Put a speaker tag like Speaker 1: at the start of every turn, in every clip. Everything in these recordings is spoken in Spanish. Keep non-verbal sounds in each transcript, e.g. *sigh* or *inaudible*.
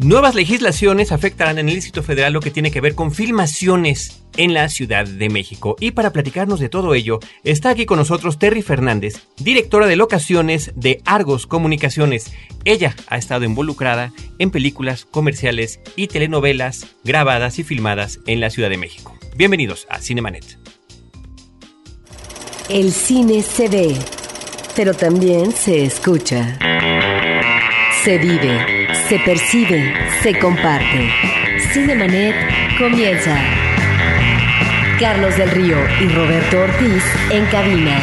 Speaker 1: Nuevas legislaciones afectarán en el Distrito Federal lo que tiene que ver con filmaciones en la Ciudad de México. Y para platicarnos de todo ello, está aquí con nosotros Terry Fernández, directora de locaciones de Argos Comunicaciones. Ella ha estado involucrada en películas, comerciales y telenovelas grabadas y filmadas en la Ciudad de México. Bienvenidos a Cinemanet.
Speaker 2: El cine se ve, pero también se escucha. Se vive, se percibe, se comparte. Cinemanet comienza. Carlos del Río y Roberto Ortiz en cabina.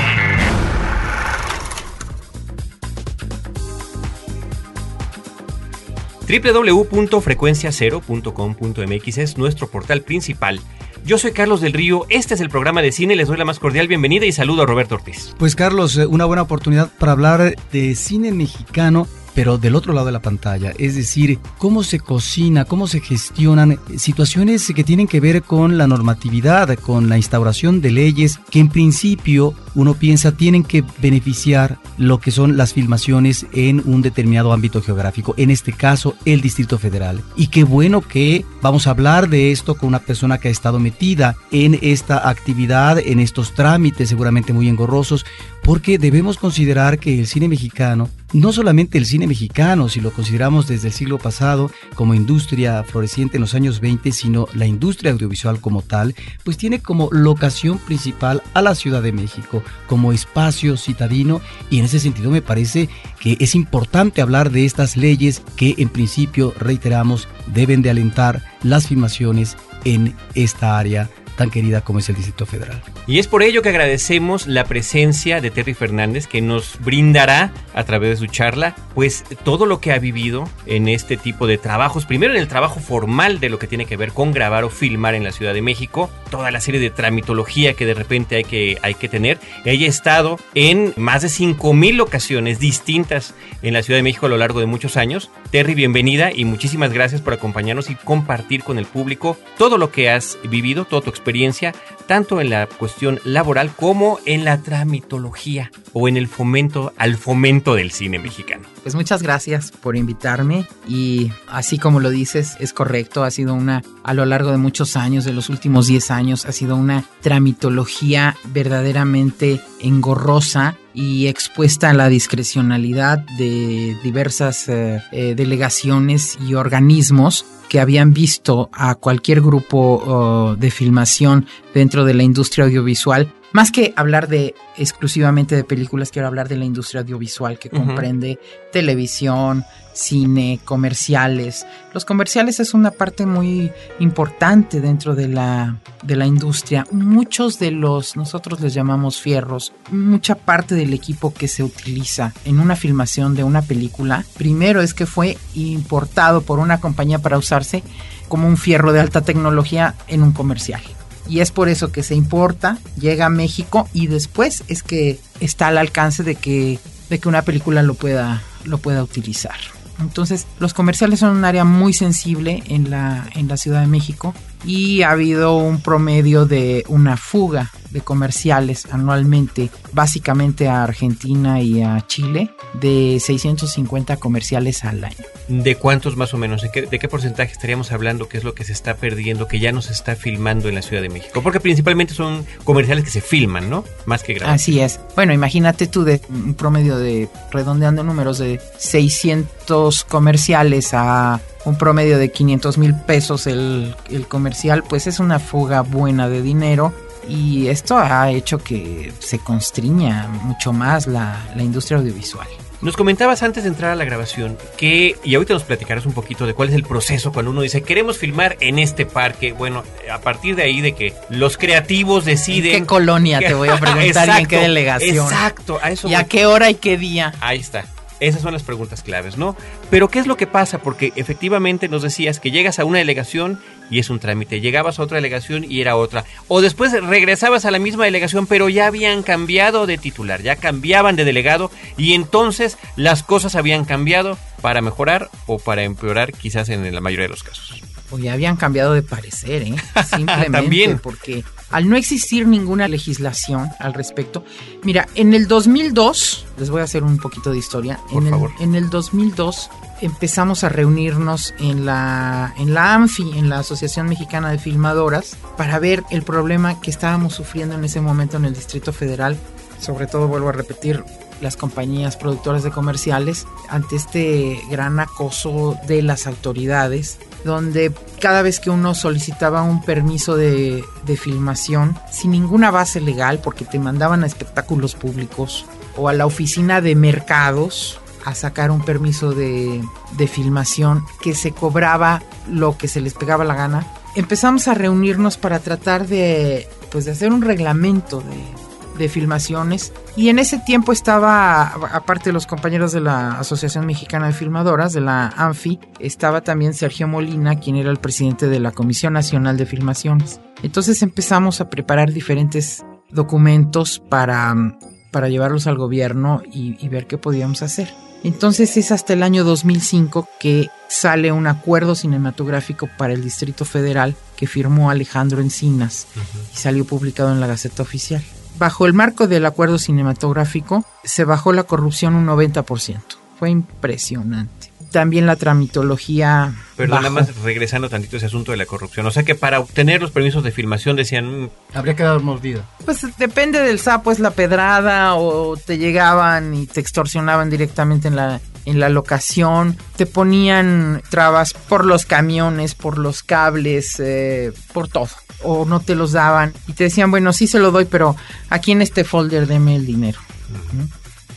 Speaker 1: www.frecuenciacero.com.mx es nuestro portal principal. Yo soy Carlos del Río, este es el programa de cine, les doy la más cordial bienvenida y saludo a Roberto Ortiz.
Speaker 3: Pues Carlos, eh, una buena oportunidad para hablar de cine mexicano pero del otro lado de la pantalla, es decir, cómo se cocina, cómo se gestionan situaciones que tienen que ver con la normatividad, con la instauración de leyes que en principio uno piensa tienen que beneficiar lo que son las filmaciones en un determinado ámbito geográfico, en este caso el Distrito Federal. Y qué bueno que vamos a hablar de esto con una persona que ha estado metida en esta actividad, en estos trámites seguramente muy engorrosos, porque debemos considerar que el cine mexicano, no solamente el cine mexicano, si lo consideramos desde el siglo pasado como industria floreciente en los años 20, sino la industria audiovisual como tal, pues tiene como locación principal a la Ciudad de México, como espacio citadino, y en ese sentido me parece que es importante hablar de estas leyes que en principio, reiteramos, deben de alentar las filmaciones en esta área tan querida como es el Distrito Federal.
Speaker 1: Y es por ello que agradecemos la presencia de Terry Fernández que nos brindará a través de su charla pues todo lo que ha vivido en este tipo de trabajos, primero en el trabajo formal de lo que tiene que ver con grabar o filmar en la Ciudad de México, toda la serie de tramitología que de repente hay que, hay que tener. Ella ha estado en más de 5.000 locaciones distintas en la Ciudad de México a lo largo de muchos años. Terry, bienvenida y muchísimas gracias por acompañarnos y compartir con el público todo lo que has vivido, toda tu experiencia tanto en la cuestión laboral como en la tramitología o en el fomento al fomento del cine mexicano.
Speaker 4: Pues muchas gracias por invitarme y así como lo dices, es correcto, ha sido una, a lo largo de muchos años, de los últimos 10 años, ha sido una tramitología verdaderamente engorrosa y expuesta a la discrecionalidad de diversas eh, eh, delegaciones y organismos que habían visto a cualquier grupo oh, de filmación dentro de la industria audiovisual más que hablar de exclusivamente de películas, quiero hablar de la industria audiovisual que comprende televisión, cine, comerciales. Los comerciales es una parte muy importante dentro de la, de la industria. Muchos de los, nosotros les llamamos fierros, mucha parte del equipo que se utiliza en una filmación de una película, primero es que fue importado por una compañía para usarse como un fierro de alta tecnología en un comercial y es por eso que se importa, llega a México y después es que está al alcance de que, de que una película lo pueda, lo pueda utilizar. Entonces, los comerciales son un área muy sensible en la, en la Ciudad de México y ha habido un promedio de una fuga de comerciales anualmente, básicamente a Argentina y a Chile, de 650 comerciales al año.
Speaker 1: ¿De cuántos más o menos? ¿De qué, porcentaje estaríamos hablando? ¿Qué es lo que se está perdiendo, que ya no se está filmando en la Ciudad de México? Porque principalmente son comerciales que se filman, ¿no? Más que grabados.
Speaker 4: Así es. Bueno, imagínate tú de un promedio de, redondeando números, de 600 comerciales a un promedio de 500 mil pesos el, el comercial, pues es una fuga buena de dinero y esto ha hecho que se constriña mucho más la, industria audiovisual.
Speaker 1: Nos comentabas antes de entrar a la grabación que, y ahorita nos platicarás un poquito de cuál es el proceso cuando uno dice queremos filmar en este parque. Bueno, a partir de ahí de que los creativos deciden.
Speaker 4: ¿En qué colonia te voy a *laughs* preguntar y en qué delegación?
Speaker 1: Exacto,
Speaker 4: a eso. ¿Y a qué hora y qué día?
Speaker 1: Ahí está. Esas son las preguntas claves, ¿no? Pero ¿qué es lo que pasa? Porque efectivamente nos decías que llegas a una delegación y es un trámite, llegabas a otra delegación y era otra, o después regresabas a la misma delegación pero ya habían cambiado de titular, ya cambiaban de delegado y entonces las cosas habían cambiado para mejorar o para empeorar quizás en la mayoría de los casos.
Speaker 4: O ya habían cambiado de parecer, ¿eh? *laughs* Simplemente También. porque al no existir ninguna legislación al respecto. Mira, en el 2002, les voy a hacer un poquito de historia.
Speaker 1: Por
Speaker 4: en,
Speaker 1: favor.
Speaker 4: El, en el 2002 empezamos a reunirnos en la, en la ANFI, en la Asociación Mexicana de Filmadoras, para ver el problema que estábamos sufriendo en ese momento en el Distrito Federal. Sobre todo, vuelvo a repetir, las compañías productoras de comerciales ante este gran acoso de las autoridades, donde cada vez que uno solicitaba un permiso de, filmación, sin ninguna base legal, porque te mandaban a espectáculos públicos o a la oficina de mercados, a sacar un permiso de, de, filmación que se cobraba lo que se les pegaba la gana. Empezamos a reunirnos para tratar de, pues, de hacer un reglamento de, de filmaciones y en ese tiempo estaba, aparte de los compañeros de la Asociación Mexicana de Filmadoras, de la ANFI, estaba también Sergio Molina, quien era el presidente de la Comisión Nacional de Filmaciones. Entonces empezamos a preparar diferentes documentos para, para llevarlos al gobierno y, y ver qué podíamos hacer. Entonces es hasta el año 2005 que sale un acuerdo cinematográfico para el Distrito Federal que firmó Alejandro Encinas uh -huh. y salió publicado en la Gaceta Oficial. Bajo el marco del acuerdo cinematográfico se bajó la corrupción un 90%. Fue impresionante. También la tramitología.
Speaker 1: Pero bajó. nada más regresando tantito a ese asunto de la corrupción. O sea que para obtener los permisos de filmación decían. Mmm,
Speaker 3: Habría que dar mordida.
Speaker 4: Pues depende del sapo, es la pedrada, o te llegaban y te extorsionaban directamente en la, en la locación, te ponían trabas por los camiones, por los cables, eh, por todo. O no te los daban y te decían, bueno, sí se lo doy, pero aquí en este folder deme el dinero. Uh -huh.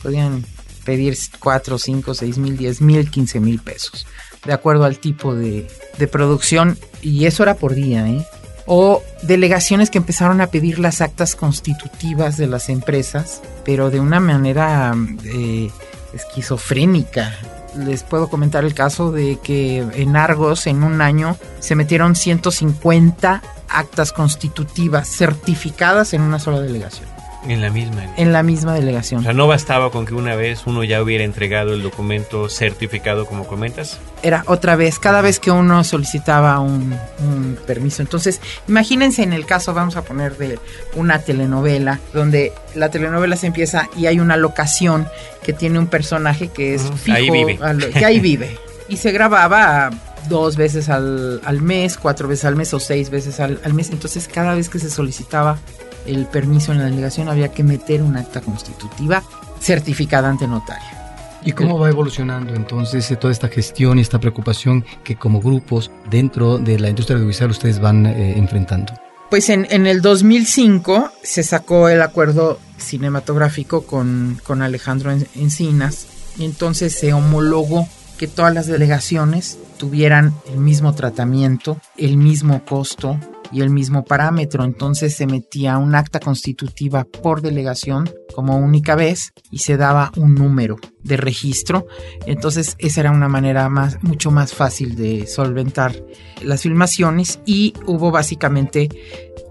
Speaker 4: Podían pedir 4, 5, 6 mil, 10 mil, 15 mil pesos, de acuerdo al tipo de, de producción, y eso era por día, ¿eh? o delegaciones que empezaron a pedir las actas constitutivas de las empresas, pero de una manera eh, esquizofrénica. Les puedo comentar el caso de que en Argos en un año se metieron 150 actas constitutivas certificadas en una sola delegación.
Speaker 1: En la misma.
Speaker 4: En la misma delegación.
Speaker 1: O sea, no bastaba con que una vez uno ya hubiera entregado el documento certificado, como comentas.
Speaker 4: Era otra vez, cada vez que uno solicitaba un, un, permiso. Entonces, imagínense en el caso, vamos a poner de una telenovela, donde la telenovela se empieza y hay una locación que tiene un personaje que es fijo.
Speaker 1: Ahí vive.
Speaker 4: Que ahí *laughs* vive. y se grababa dos veces al, al, mes, cuatro veces al mes o seis veces al, al mes. Entonces, cada vez que se solicitaba el permiso en la delegación había que meter un acta constitutiva certificada ante notario.
Speaker 3: ¿Y cómo va evolucionando entonces toda esta gestión y esta preocupación que como grupos dentro de la industria audiovisual ustedes van eh, enfrentando?
Speaker 4: Pues en, en, el 2005 se sacó el acuerdo cinematográfico con, con Alejandro Encinas y entonces se homologó que todas las delegaciones tuvieran el mismo tratamiento, el mismo costo, y el mismo parámetro. Entonces se metía un acta constitutiva por delegación como única vez y se daba un número de registro. Entonces esa era una manera más, mucho más fácil de solventar las filmaciones y hubo básicamente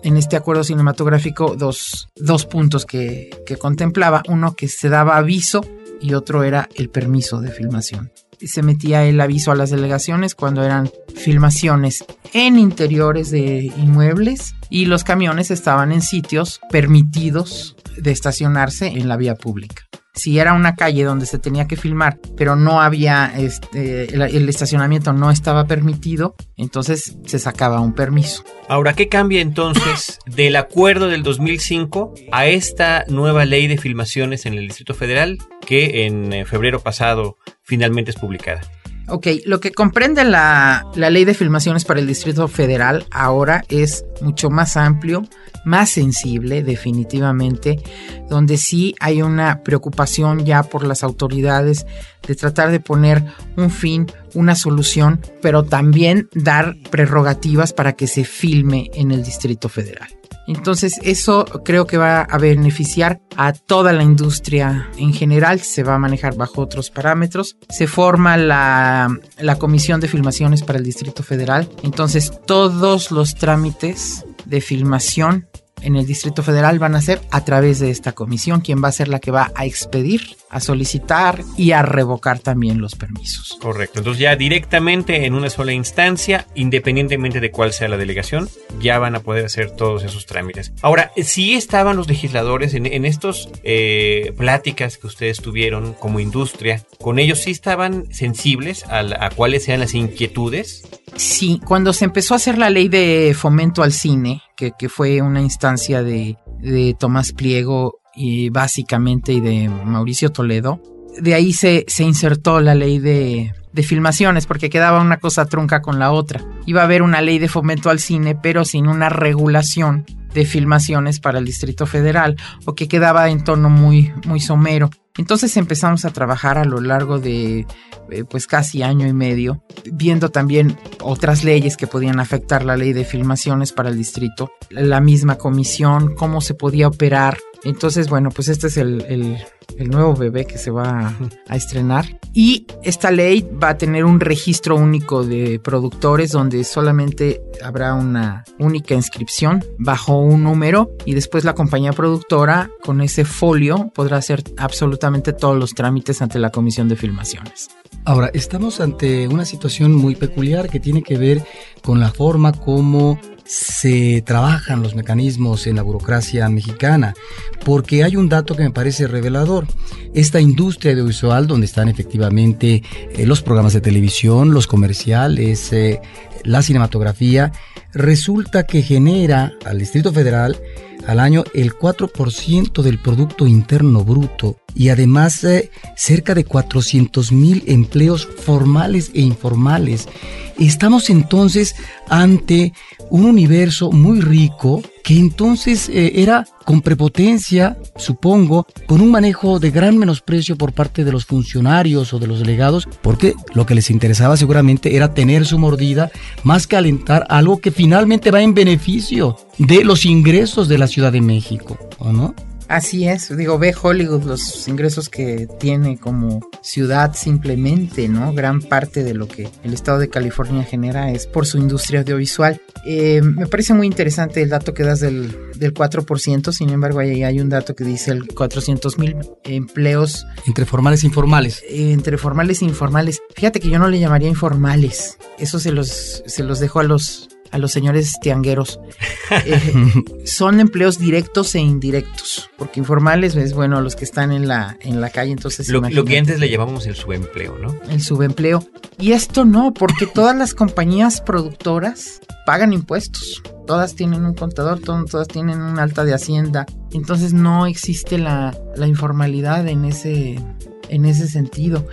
Speaker 4: en este acuerdo cinematográfico dos, dos puntos que, que contemplaba. Uno que se daba aviso y otro era el permiso de filmación se metía el aviso a las delegaciones cuando eran filmaciones en interiores de inmuebles y los camiones estaban en sitios permitidos de estacionarse en la vía pública. Si era una calle donde se tenía que filmar, pero no había este, el, el, estacionamiento no estaba permitido, entonces se sacaba un permiso.
Speaker 1: Ahora, ¿qué cambia entonces del acuerdo del 2005 a esta nueva ley de filmaciones en el Distrito Federal que en febrero pasado finalmente es publicada.
Speaker 4: Ok, lo que comprende la, la, ley de filmaciones para el Distrito Federal ahora es mucho más amplio, más sensible definitivamente, donde sí hay una preocupación ya por las autoridades de tratar de poner un fin, una solución, pero también dar prerrogativas para que se filme en el Distrito Federal. Entonces eso creo que va a beneficiar a toda la industria en general, se va a manejar bajo otros parámetros. Se forma la, la Comisión de Filmaciones para el Distrito Federal, entonces todos los trámites de filmación en el Distrito Federal van a ser a través de esta comisión, quien va a ser la que va a expedir, a solicitar y a revocar también los permisos.
Speaker 1: Correcto, entonces ya directamente en una sola instancia, independientemente de cuál sea la delegación, ya van a poder hacer todos esos trámites. Ahora, si estaban los legisladores en, en estos eh, pláticas que ustedes tuvieron como industria, con ellos sí estaban sensibles a, a cuáles sean las inquietudes
Speaker 4: Sí, cuando se empezó a hacer la ley de fomento al cine, que, fue una instancia de, de Tomás Pliego y básicamente y de Mauricio Toledo, de ahí se, se insertó la ley de, de filmaciones, porque quedaba una cosa trunca con la otra. Iba a haber una ley de fomento al cine, pero sin una regulación de filmaciones para el Distrito Federal, o que quedaba en tono muy, muy somero. Entonces empezamos a trabajar a lo largo de eh, pues casi año y medio, viendo también otras leyes que podían afectar la ley de filmaciones para el distrito, la misma comisión, cómo se podía operar. Entonces, bueno, pues este es el, el, el nuevo bebé que se va a, a, estrenar. Y esta ley va a tener un registro único de productores donde solamente habrá una única inscripción bajo un número y después la compañía productora con ese folio podrá hacer absolutamente todos los trámites ante la comisión de filmaciones.
Speaker 3: Ahora, estamos ante una situación muy peculiar que tiene que ver con la forma como se trabajan los mecanismos en la burocracia mexicana, porque hay un dato que me parece revelador. Esta industria audiovisual, donde están efectivamente eh, los programas de televisión, los comerciales, eh, la cinematografía, resulta que genera al Distrito Federal al año el 4% del Producto Interno Bruto y además eh, cerca de 400 mil empleos formales e informales. Estamos entonces ante un universo muy rico que entonces eh, era con prepotencia, supongo, con un manejo de gran menosprecio por parte de los funcionarios o de los delegados, porque lo que les interesaba seguramente era tener su mordida más que alentar algo que finalmente va en beneficio de los ingresos de la Ciudad de México, ¿o no?
Speaker 4: Así es, digo, ve Hollywood los ingresos que tiene como ciudad simplemente, ¿no? Gran parte de lo que el estado de California genera es por su industria audiovisual. Eh, me parece muy interesante el dato que das del, del 4%, sin embargo, ahí hay un dato que dice el 400 mil empleos.
Speaker 3: Entre formales e informales.
Speaker 4: Eh, entre formales e informales. Fíjate que yo no le llamaría informales, eso se los, se los dejo a los a los señores tiangueros. Eh, *laughs* son empleos directos e indirectos, porque informales es bueno los que están en la, en la calle, entonces...
Speaker 1: Lo, lo, que antes le llamamos el subempleo, ¿no?
Speaker 4: El subempleo. Y esto no, porque todas las compañías productoras pagan impuestos. Todas tienen un contador, todas tienen un alta de hacienda. Entonces no existe la, la informalidad en ese, en ese sentido.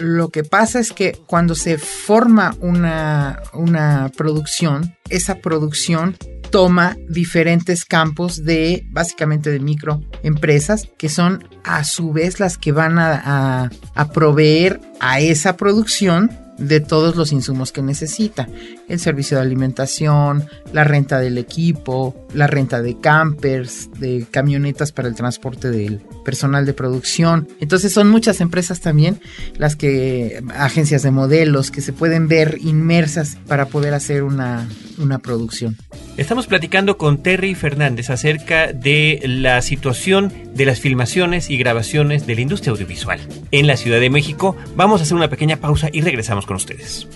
Speaker 4: Lo que pasa es que cuando se forma una, una producción, esa producción toma diferentes campos de básicamente de microempresas que son a su vez las que van a, a, a proveer a esa producción de todos los insumos que necesita. El servicio de alimentación, la renta del equipo, la renta de campers, de camionetas para el transporte del personal de producción. Entonces son muchas empresas también las que, agencias de modelos, que se pueden ver inmersas para poder hacer una, una producción.
Speaker 1: Estamos platicando con Terry Fernández acerca de la situación de las filmaciones y grabaciones de la industria audiovisual en la Ciudad de México. Vamos a hacer una pequeña pausa y regresamos con ustedes.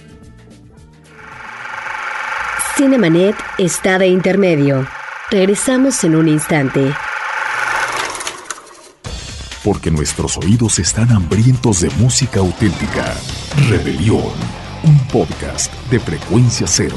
Speaker 2: Cinemanet está de intermedio. Regresamos en un instante.
Speaker 5: Porque nuestros oídos están hambrientos de música auténtica. Rebelión, un podcast de frecuencia cero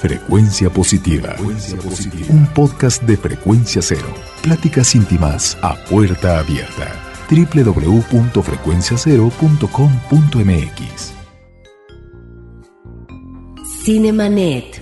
Speaker 5: Frecuencia positiva. Frecuencia positiva. Un podcast de frecuencia cero. Pláticas íntimas a puerta abierta. www.frecuenciacero.com.mx
Speaker 2: Cinemanet.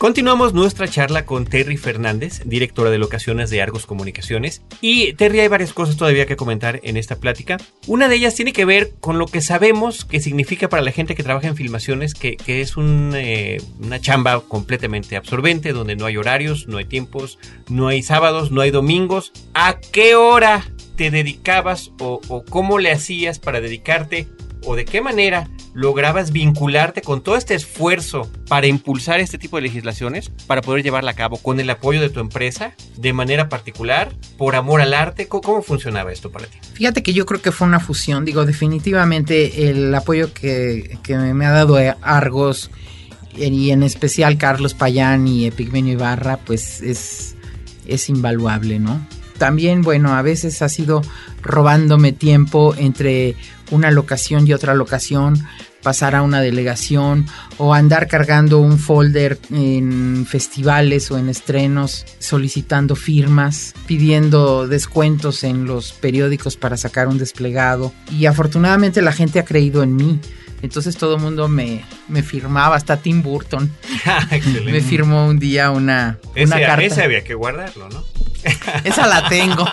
Speaker 1: Continuamos nuestra charla con Terry Fernández, directora de locaciones de Argos Comunicaciones. Y Terry, hay varias cosas todavía que comentar en esta plática. Una de ellas tiene que ver con lo que sabemos que significa para la gente que trabaja en filmaciones, que, es eh, una chamba completamente absorbente, donde no hay horarios, no hay tiempos, no hay sábados, no hay domingos. ¿A qué hora te dedicabas o cómo le hacías para dedicarte o de qué manera lograbas vincularte con todo este esfuerzo para impulsar este tipo de legislaciones, para poder llevarla a cabo con el apoyo de tu empresa, de manera particular, por amor al arte? ¿Cómo, funcionaba esto para ti?
Speaker 4: Fíjate que yo creo que fue una fusión, digo, definitivamente el apoyo que, que me ha dado Argos y en especial Carlos Payán y Epigmenio Ibarra, pues es, es invaluable, ¿no? También, bueno, a veces ha sido robándome tiempo entre una locación y otra locación, pasar a una delegación o andar cargando un folder en festivales o en estrenos, solicitando firmas, pidiendo descuentos en los periódicos para sacar un desplegado. Y afortunadamente la gente ha creído en mí. Entonces todo el mundo me, me, firmaba, hasta Tim Burton. *laughs* me firmó un día una,
Speaker 1: una
Speaker 4: carta.
Speaker 1: Ese había que guardarlo, ¿no? *laughs*
Speaker 4: Esa la tengo.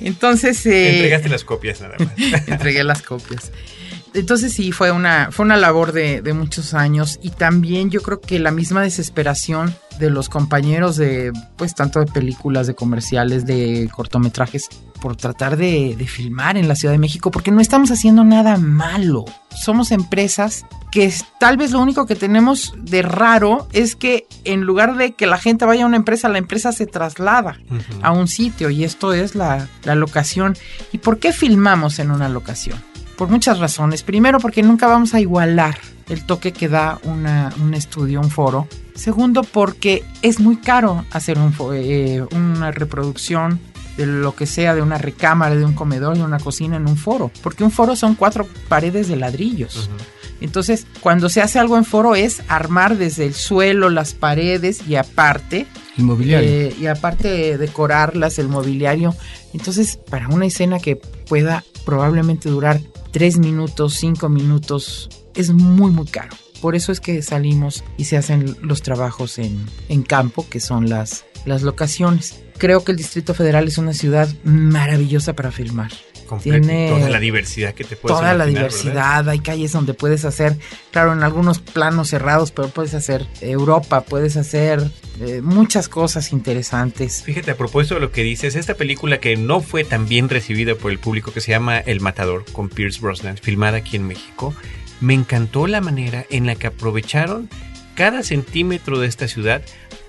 Speaker 4: Entonces.
Speaker 1: Eh, Entregaste las copias nada más. *laughs*
Speaker 4: entregué las copias. Entonces sí, fue una, fue una labor de, de, muchos años y también yo creo que la misma desesperación de los compañeros de, pues tanto de películas, de comerciales, de cortometrajes, por tratar de, de filmar en la Ciudad de México, porque no estamos haciendo nada malo. Somos empresas que tal vez lo único que tenemos de raro es que en lugar de que la gente vaya a una empresa, la empresa se traslada uh -huh. a un sitio y esto es la, la locación. ¿Y por qué filmamos en una locación? Por muchas razones. Primero, porque nunca vamos a igualar el toque que da una, un estudio, un foro. Segundo, porque es muy caro hacer un, eh, una reproducción de lo que sea, de una recámara, de un comedor, de una cocina en un foro. Porque un foro son cuatro paredes de ladrillos. Uh -huh. Entonces, cuando se hace algo en foro es armar desde el suelo las paredes y aparte...
Speaker 3: El mobiliario.
Speaker 4: Eh, y aparte decorarlas, el mobiliario. Entonces, para una escena que pueda probablemente durar tres minutos, cinco minutos, es muy, muy caro. Por eso es que salimos y se hacen los trabajos en, en campo, que son las, las locaciones. Creo que el Distrito Federal es una ciudad maravillosa para filmar.
Speaker 1: Tiene toda la diversidad que te puedes
Speaker 4: Toda la diversidad, ¿verdad? hay calles donde puedes hacer, claro, en algunos planos cerrados, pero puedes hacer Europa, puedes hacer eh, muchas cosas interesantes.
Speaker 1: Fíjate, a propósito de lo que dices, esta película que no fue tan bien recibida por el público, que se llama El Matador, con Pierce Brosnan, filmada aquí en México, me encantó la manera en la que aprovecharon cada centímetro de esta ciudad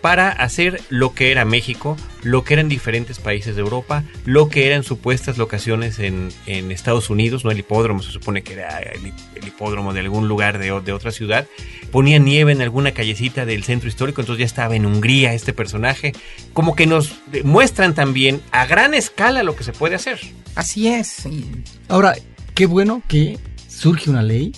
Speaker 1: para hacer lo que era México, lo que eran diferentes países de Europa, lo que eran supuestas locaciones en, Estados Unidos, no el hipódromo, se supone que era el, el hipódromo de algún lugar de, de, otra ciudad, ponía nieve en alguna callecita del centro histórico, entonces ya estaba en Hungría este personaje, como que nos muestran también a gran escala lo que se puede hacer.
Speaker 4: Así es.
Speaker 3: Ahora, qué bueno que surge una ley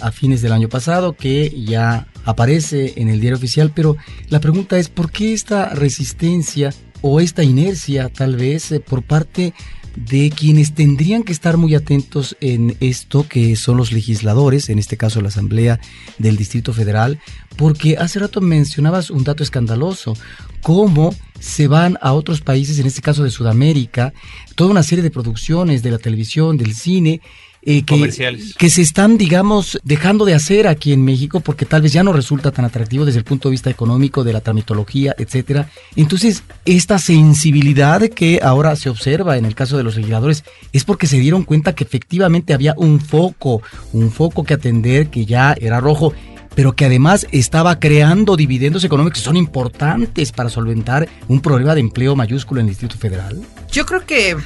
Speaker 3: a fines del año pasado que ya aparece en el diario oficial, pero la pregunta es ¿por qué esta resistencia o esta inercia tal vez eh, por parte de quienes tendrían que estar muy atentos en esto que son los legisladores, en este caso la Asamblea del Distrito Federal, porque hace rato mencionabas un dato escandaloso, cómo se van a otros países, en este caso de Sudamérica, toda una serie de producciones de la televisión, del cine, eh, que, que, se están, digamos, dejando de hacer aquí en México porque tal vez ya no resulta tan atractivo desde el punto de vista económico, de la tramitología, etcétera. Entonces, esta sensibilidad que ahora se observa en el caso de los legisladores es porque se dieron cuenta que efectivamente había un foco, un foco que atender que ya era rojo pero que además estaba creando dividendos económicos que son importantes para solventar un problema de empleo mayúsculo en el Distrito Federal?
Speaker 4: Yo creo que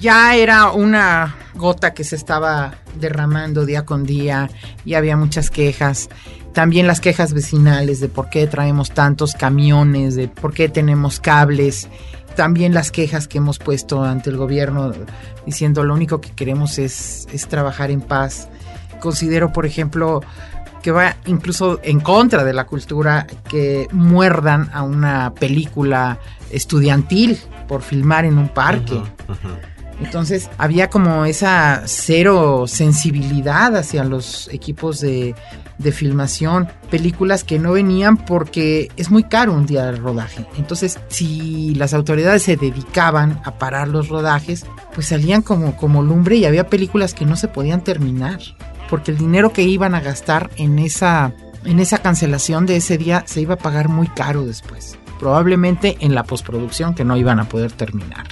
Speaker 4: ya era una gota que se estaba derramando día con día y había muchas quejas. También las quejas vecinales de por qué traemos tantos camiones, de por qué tenemos cables. También las quejas que hemos puesto ante el gobierno diciendo lo único que queremos es, es trabajar en paz. Considero, por ejemplo, que va incluso en contra de la cultura que muerdan a una película estudiantil por filmar en un parque. Uh -huh, uh -huh Entonces había como esa cero sensibilidad hacia los equipos de, de filmación, películas que no venían porque es muy caro un día de rodaje. Entonces, si las autoridades se dedicaban a parar los rodajes, pues salían como, como lumbre y había películas que no se podían terminar, porque el dinero que iban a gastar en esa, en esa cancelación de ese día se iba a pagar muy caro después. Probablemente en la postproducción que no iban a poder terminar.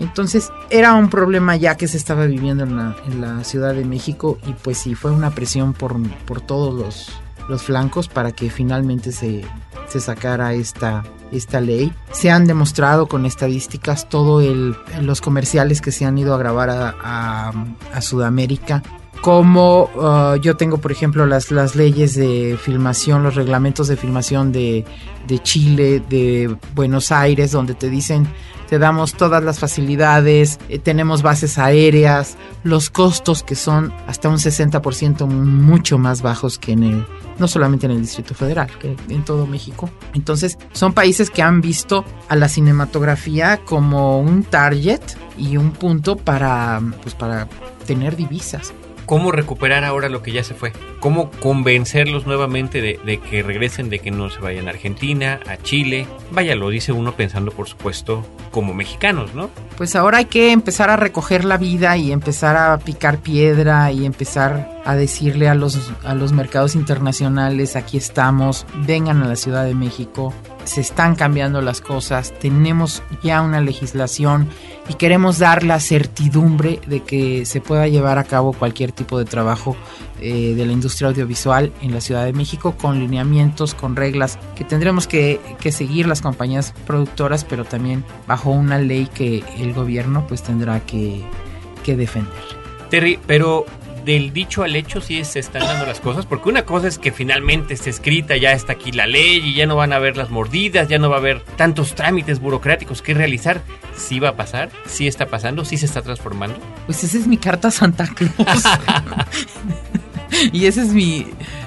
Speaker 4: Entonces era un problema ya que se estaba viviendo en la, en la Ciudad de México y pues sí, fue una presión por, por todos los, los flancos para que finalmente se, se sacara esta, esta ley. Se han demostrado con estadísticas todo el, los comerciales que se han ido a grabar a, a, a Sudamérica. Como uh, yo tengo, por ejemplo, las, las leyes de filmación, los reglamentos de filmación de, de Chile, de Buenos Aires, donde te dicen te damos todas las facilidades, eh, tenemos bases aéreas, los costos que son hasta un 60% mucho más bajos que en el, no solamente en el Distrito Federal, que en todo México. Entonces, son países que han visto a la cinematografía como un target y un punto para, pues, para tener divisas
Speaker 1: cómo recuperar ahora lo que ya se fue, cómo convencerlos nuevamente de, que regresen, de que no se vayan a Argentina, a Chile. Vaya, lo dice uno pensando, por supuesto, como mexicanos, ¿no?
Speaker 4: Pues ahora hay que empezar a recoger la vida y empezar a picar piedra y empezar a decirle a los, a los mercados internacionales, aquí estamos, vengan a la Ciudad de México, se están cambiando las cosas, tenemos ya una legislación y queremos dar la certidumbre de que se pueda llevar a cabo cualquier tipo de trabajo eh, de la industria audiovisual en la Ciudad de México con lineamientos, con reglas que tendremos que, que, seguir las compañías productoras, pero también bajo una ley que el gobierno pues tendrá que, que defender.
Speaker 1: Terry, pero del dicho al hecho sí se están dando las cosas, porque una cosa es que finalmente esté escrita, ya está aquí la ley y ya no van a haber las mordidas, ya no va a haber tantos trámites burocráticos que realizar. Sí va a pasar, sí está pasando, sí se está transformando.
Speaker 4: Pues esa es mi carta a Santa Cruz. *laughs* *laughs* y ese es mi,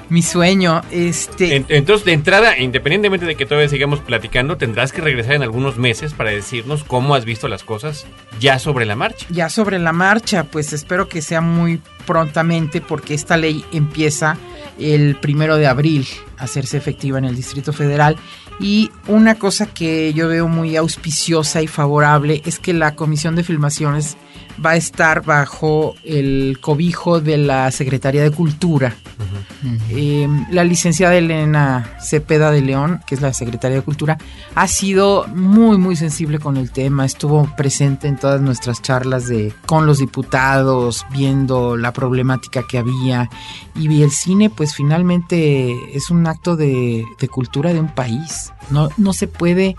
Speaker 4: mi sueño. Este...
Speaker 1: Entonces, de entrada, independientemente de que todavía sigamos platicando, tendrás que regresar en algunos meses para decirnos cómo has visto las cosas ya sobre la marcha.
Speaker 4: Ya sobre la marcha, pues espero que sea muy prontamente porque esta ley empieza el primero de abril a hacerse efectiva en el Distrito Federal. Y una cosa que yo veo muy auspiciosa y favorable es que la Comisión de Filmaciones va a estar bajo el cobijo de la Secretaría de Cultura. Uh -huh. eh, la licenciada Elena Cepeda de León, que es la Secretaria de Cultura, ha sido muy, muy sensible con el tema. Estuvo presente en todas nuestras charlas de, con los diputados, viendo la problemática que había. Y el cine, pues finalmente es un acto de, de cultura de un país. No, no se puede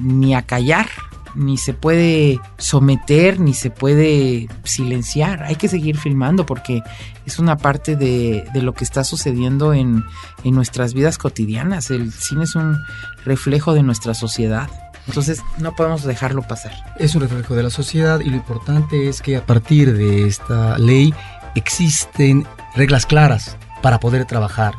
Speaker 4: ni acallar ni se puede someter, ni se puede silenciar. Hay que seguir filmando porque es una parte de, de lo que está sucediendo en, en, nuestras vidas cotidianas. El cine es un reflejo de nuestra sociedad. Entonces no podemos dejarlo pasar.
Speaker 3: Es un reflejo de la sociedad y lo importante es que a partir de esta ley existen reglas claras para poder trabajar,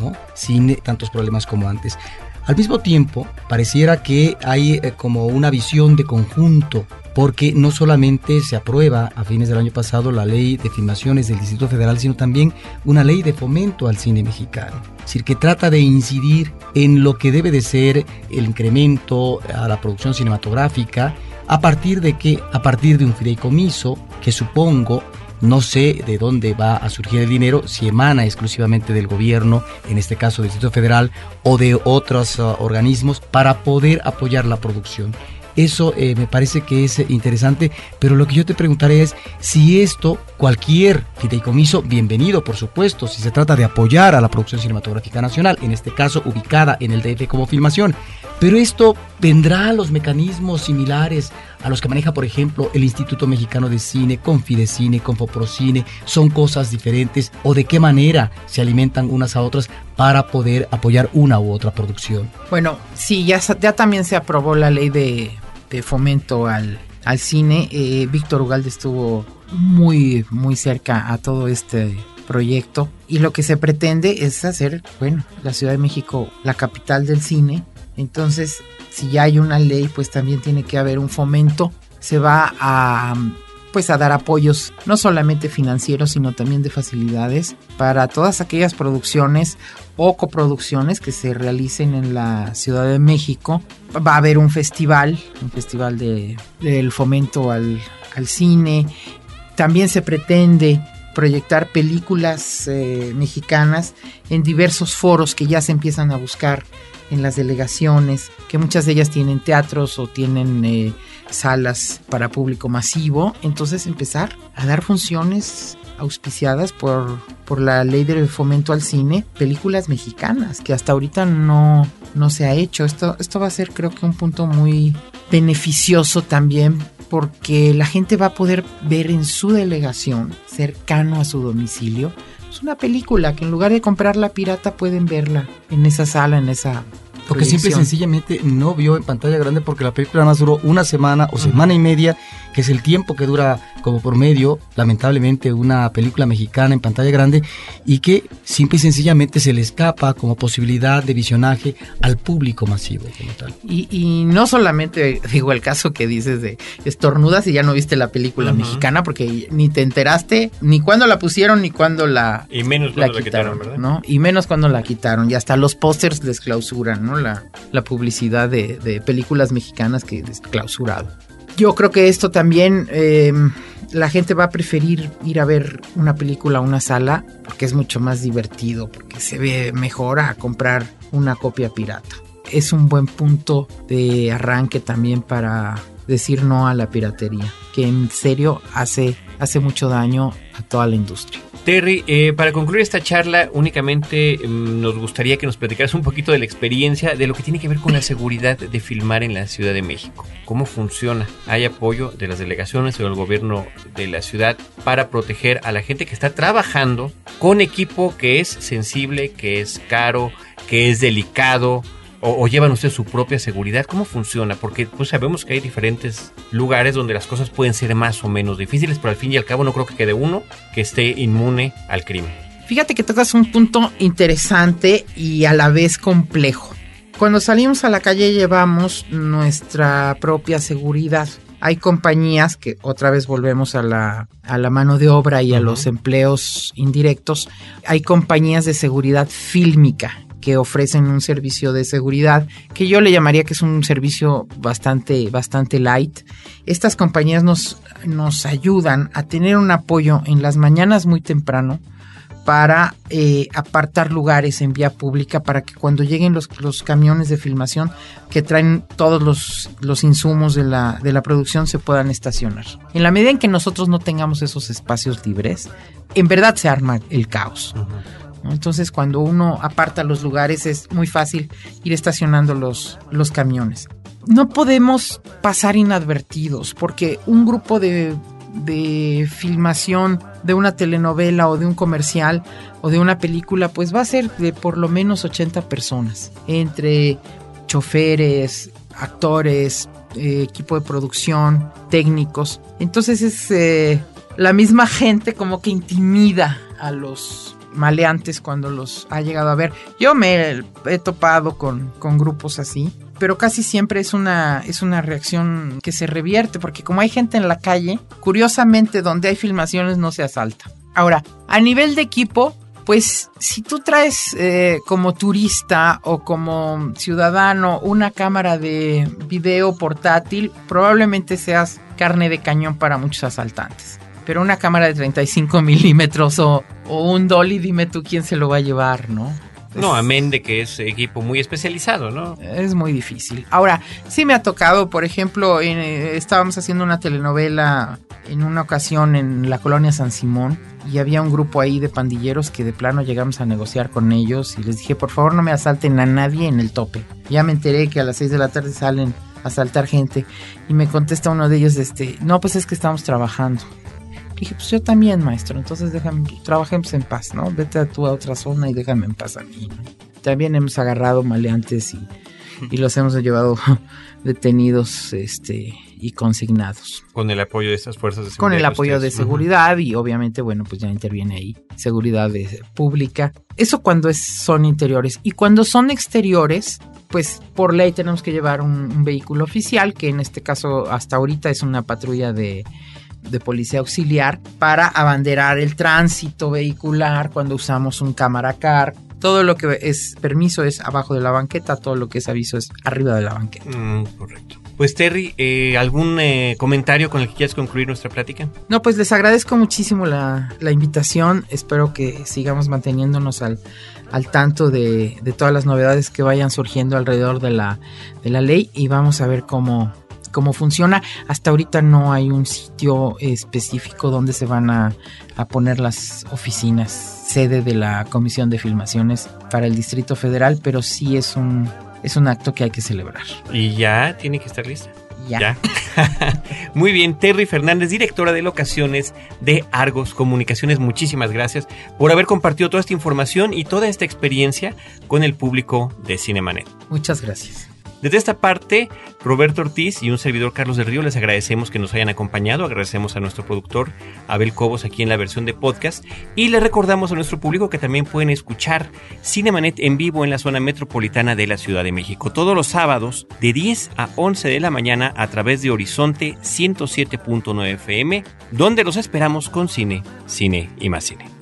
Speaker 3: ¿no? Sin tantos problemas como antes. Al mismo tiempo, pareciera que hay eh, como una visión de conjunto, porque no solamente se aprueba a fines del año pasado la ley de filmaciones del Distrito Federal, sino también una ley de fomento al cine mexicano. Es decir, que trata de incidir en lo que debe de ser el incremento a la producción cinematográfica, a partir de que, a partir de un fideicomiso, que supongo no sé de dónde va a surgir el dinero, si emana exclusivamente del gobierno, en este caso del Distrito Federal, o de otros uh, organismos, para poder apoyar la producción. Eso eh, me parece que es interesante, pero lo que yo te preguntaré es si esto, cualquier fideicomiso, bienvenido por supuesto, si se trata de apoyar a la producción cinematográfica nacional, en este caso ubicada en el DF como filmación, pero esto vendrá a los mecanismos similares a los que maneja, por ejemplo, el Instituto Mexicano de Cine, con Fidecine, con Foprocine, son cosas diferentes o de qué manera se alimentan unas a otras para poder apoyar una u otra producción.
Speaker 4: Bueno, sí, ya, también se aprobó la ley de, de fomento al, al cine. Eh, Víctor Ugalde estuvo muy, muy cerca a todo este proyecto y lo que se pretende es hacer, bueno, la Ciudad de México la capital del cine. Entonces, si ya hay una ley, pues también tiene que haber un fomento. Se va a, pues a dar apoyos no solamente financieros sino también de facilidades para todas aquellas producciones o coproducciones que se realicen en la Ciudad de México. Va a haber un festival, un festival de, del fomento al, al cine. También se pretende proyectar películas eh, mexicanas en diversos foros que ya se empiezan a buscar en las delegaciones, que muchas de ellas tienen teatros o tienen eh, salas para público masivo. Entonces empezar a dar funciones auspiciadas por, por la ley de fomento al cine, películas mexicanas, que hasta ahorita no, no se ha hecho. Esto, esto va a ser creo que un punto muy beneficioso también porque la gente va a poder ver en su delegación, cercano a su domicilio, es una película que en lugar de comprarla pirata pueden verla en esa sala, en esa
Speaker 3: porque simple y sencillamente no vio en pantalla grande porque la película más duró una semana o semana y media, que es el tiempo que dura como por medio, lamentablemente, una película mexicana en pantalla grande y que simple y sencillamente se le escapa como posibilidad de visionaje al público masivo como tal.
Speaker 4: Y, no solamente digo el caso que dices de estornudas y ya no viste la película mexicana porque ni te enteraste ni cuando la pusieron ni cuando la
Speaker 1: y menos cuando la, quitaron, ¿verdad?
Speaker 4: ¿no? Y menos cuando la quitaron y hasta los pósters les clausuran, ¿no? La, publicidad de, películas mexicanas que es clausurado. Yo creo que esto también eh, la gente va a preferir ir a ver una película a una sala porque es mucho más divertido, porque se ve mejor a comprar una copia pirata. Es un buen punto de arranque también para decir no a la piratería, que en serio hace, hace mucho daño a toda la industria.
Speaker 1: Terry, eh, para concluir esta charla, únicamente mm, nos gustaría que nos platicaras un poquito de la experiencia de lo que tiene que ver con la seguridad de filmar en la Ciudad de México. ¿Cómo funciona? ¿Hay apoyo de las delegaciones o del gobierno de la ciudad para proteger a la gente que está trabajando con equipo que es sensible, que es caro, que es delicado? O, llevan ustedes su propia seguridad? ¿Cómo funciona? Porque pues sabemos que hay diferentes lugares donde las cosas pueden ser más o menos difíciles, pero al fin y al cabo no creo que quede uno que esté inmune al crimen.
Speaker 4: Fíjate que tocas un punto interesante y a la vez complejo. Cuando salimos a la calle llevamos nuestra propia seguridad. Hay compañías que otra vez volvemos a la, a la mano de obra y a los empleos indirectos. Hay compañías de seguridad fílmica que ofrecen un servicio de seguridad que yo le llamaría que es un servicio bastante, bastante light. Estas compañías nos, nos ayudan a tener un apoyo en las mañanas muy temprano para eh, apartar lugares en vía pública para que cuando lleguen los, los camiones de filmación que traen todos los, los insumos de la, de la, producción se puedan estacionar. En la medida en que nosotros no tengamos esos espacios libres, en verdad se arma el caos. Entonces cuando uno aparta los lugares es muy fácil ir estacionando los, los camiones. No podemos pasar inadvertidos porque un grupo de, de filmación de una telenovela o de un comercial o de una película pues va a ser de por lo menos 80 personas entre choferes, actores, eh, equipo de producción, técnicos. Entonces es eh, la misma gente como que intimida a los maleantes cuando los ha llegado a ver. Yo me he topado con, con grupos así, pero casi siempre es una, es una reacción que se revierte, porque como hay gente en la calle, curiosamente donde hay filmaciones no se asalta. Ahora, a nivel de equipo, pues si tú traes eh, como turista o como ciudadano una cámara de video portátil, probablemente seas carne de cañón para muchos asaltantes. Pero una cámara de 35 milímetros o, un dolly, dime tú quién se lo va a llevar, ¿no?
Speaker 1: No, amén de que es equipo muy especializado, ¿no?
Speaker 4: Es muy difícil. Ahora, sí me ha tocado, por ejemplo, eh, estábamos haciendo una telenovela en una ocasión en la colonia San Simón y había un grupo ahí de pandilleros que de plano llegamos a negociar con ellos y les dije, por favor no me asalten a nadie en el tope. Ya me enteré que a las 6 de la tarde salen a asaltar gente y me contesta uno de ellos, este, no, pues es que estamos trabajando. Dije, pues yo también, maestro, entonces déjame, trabajemos en paz, ¿no? Vete tú a otra zona y déjame en paz a mí. También hemos agarrado maleantes y, y los hemos llevado *laughs* detenidos este, y consignados.
Speaker 1: Con el apoyo de estas fuerzas de seguridad.
Speaker 4: Con el apoyo de seguridad y obviamente, bueno, pues ya interviene ahí seguridad pública. Eso cuando es, son interiores. Y cuando son exteriores, pues por ley tenemos que llevar un, un, vehículo oficial, que en este caso hasta ahorita es una patrulla de de policía auxiliar para abanderar el tránsito vehicular cuando usamos un cámara car. Todo lo que es permiso es abajo de la banqueta, todo lo que es aviso es arriba de la banqueta.
Speaker 1: Mm, correcto. Pues Terry, eh, ¿algún eh, comentario con el que quieras concluir nuestra plática?
Speaker 4: No, pues les agradezco muchísimo la, la invitación. Espero que sigamos manteniéndonos al, al tanto de, de, todas las novedades que vayan surgiendo alrededor de la, de la ley y vamos a ver cómo, cómo funciona. Hasta ahorita no hay un sitio específico donde se van a, a, poner las oficinas, sede de la Comisión de Filmaciones para el Distrito Federal, pero sí es un, es un acto que hay que celebrar.
Speaker 1: ¿Y ya tiene que estar lista?
Speaker 4: Ya.
Speaker 1: ¿Ya? *laughs* Muy bien, Terry Fernández, directora de locaciones de Argos Comunicaciones, muchísimas gracias por haber compartido toda esta información y toda esta experiencia con el público de Cinemanet.
Speaker 4: Muchas gracias.
Speaker 1: Desde esta parte, Roberto Ortiz y un servidor Carlos del Río les agradecemos que nos hayan acompañado, agradecemos a nuestro productor Abel Cobos aquí en la versión de podcast y le recordamos a nuestro público que también pueden escuchar Cinemanet en vivo en la zona metropolitana de la Ciudad de México todos los sábados de 10 a 11 de la mañana a través de Horizonte 107.9 FM, donde los esperamos con cine, cine y más cine.